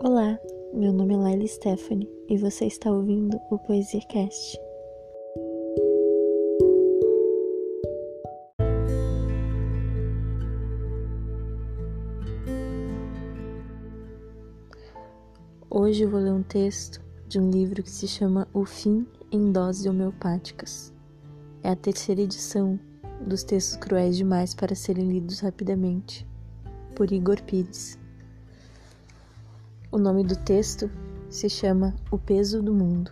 Olá, meu nome é Laila Stephanie e você está ouvindo o PoesiaCast. Hoje eu vou ler um texto de um livro que se chama O Fim em Doses Homeopáticas. É a terceira edição dos textos cruéis demais para serem lidos rapidamente, por Igor Pires. O nome do texto se chama O Peso do Mundo.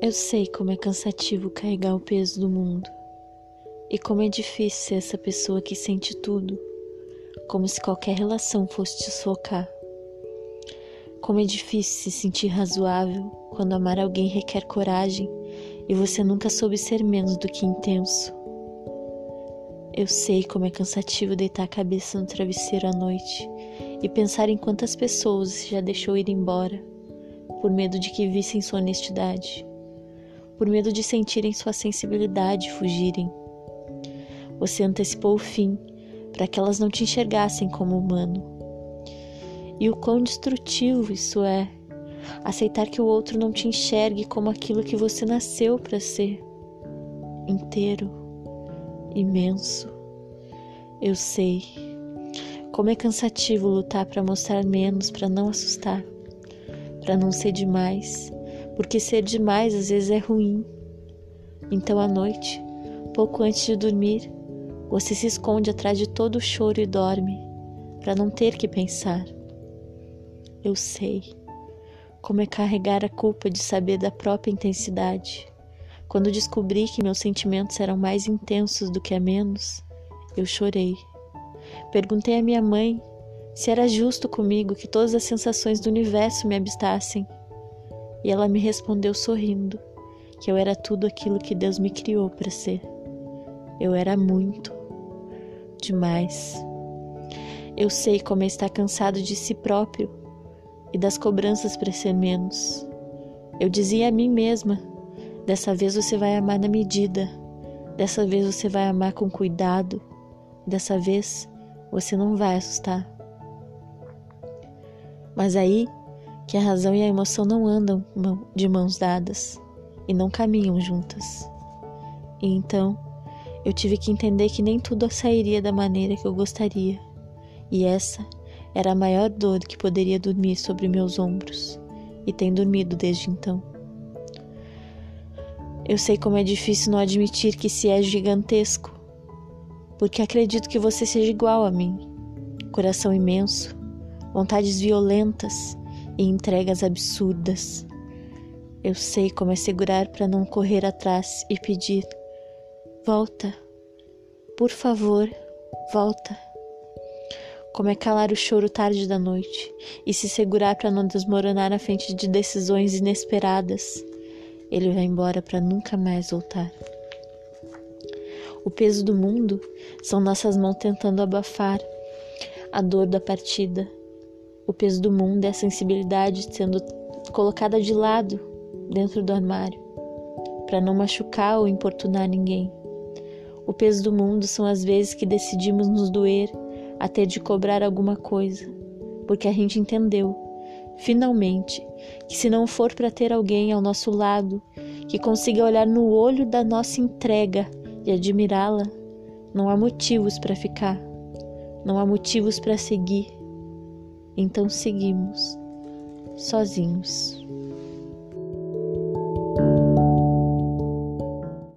Eu sei como é cansativo carregar o peso do mundo e como é difícil ser essa pessoa que sente tudo, como se qualquer relação fosse te socar. Como é difícil se sentir razoável quando amar alguém requer coragem e você nunca soube ser menos do que intenso. Eu sei como é cansativo deitar a cabeça no travesseiro à noite e pensar em quantas pessoas já deixou ir embora por medo de que vissem sua honestidade por medo de sentirem sua sensibilidade fugirem. Você antecipou o fim para que elas não te enxergassem como humano. E o quão destrutivo isso é aceitar que o outro não te enxergue como aquilo que você nasceu para ser inteiro, imenso. Eu sei como é cansativo lutar para mostrar menos, para não assustar, para não ser demais porque ser demais às vezes é ruim. Então à noite, pouco antes de dormir, você se esconde atrás de todo o choro e dorme, para não ter que pensar. Eu sei como é carregar a culpa de saber da própria intensidade. Quando descobri que meus sentimentos eram mais intensos do que a menos, eu chorei. Perguntei à minha mãe se era justo comigo que todas as sensações do universo me abistassem e ela me respondeu sorrindo que eu era tudo aquilo que Deus me criou para ser. Eu era muito, demais. Eu sei como é estar cansado de si próprio e das cobranças para ser menos. Eu dizia a mim mesma: dessa vez você vai amar na medida, dessa vez você vai amar com cuidado, dessa vez você não vai assustar. Mas aí que a razão e a emoção não andam de mãos dadas e não caminham juntas. E então eu tive que entender que nem tudo sairia da maneira que eu gostaria, e essa era a maior dor que poderia dormir sobre meus ombros, e tem dormido desde então. Eu sei como é difícil não admitir que se é gigantesco, porque acredito que você seja igual a mim. Coração imenso, vontades violentas, e entregas absurdas. Eu sei como é segurar para não correr atrás e pedir: volta, por favor, volta. Como é calar o choro tarde da noite e se segurar para não desmoronar na frente de decisões inesperadas. Ele vai embora para nunca mais voltar. O peso do mundo são nossas mãos tentando abafar a dor da partida o peso do mundo é a sensibilidade sendo colocada de lado dentro do armário, para não machucar ou importunar ninguém. O peso do mundo são as vezes que decidimos nos doer a ter de cobrar alguma coisa, porque a gente entendeu, finalmente, que se não for para ter alguém ao nosso lado que consiga olhar no olho da nossa entrega e admirá-la, não há motivos para ficar, não há motivos para seguir então seguimos sozinhos.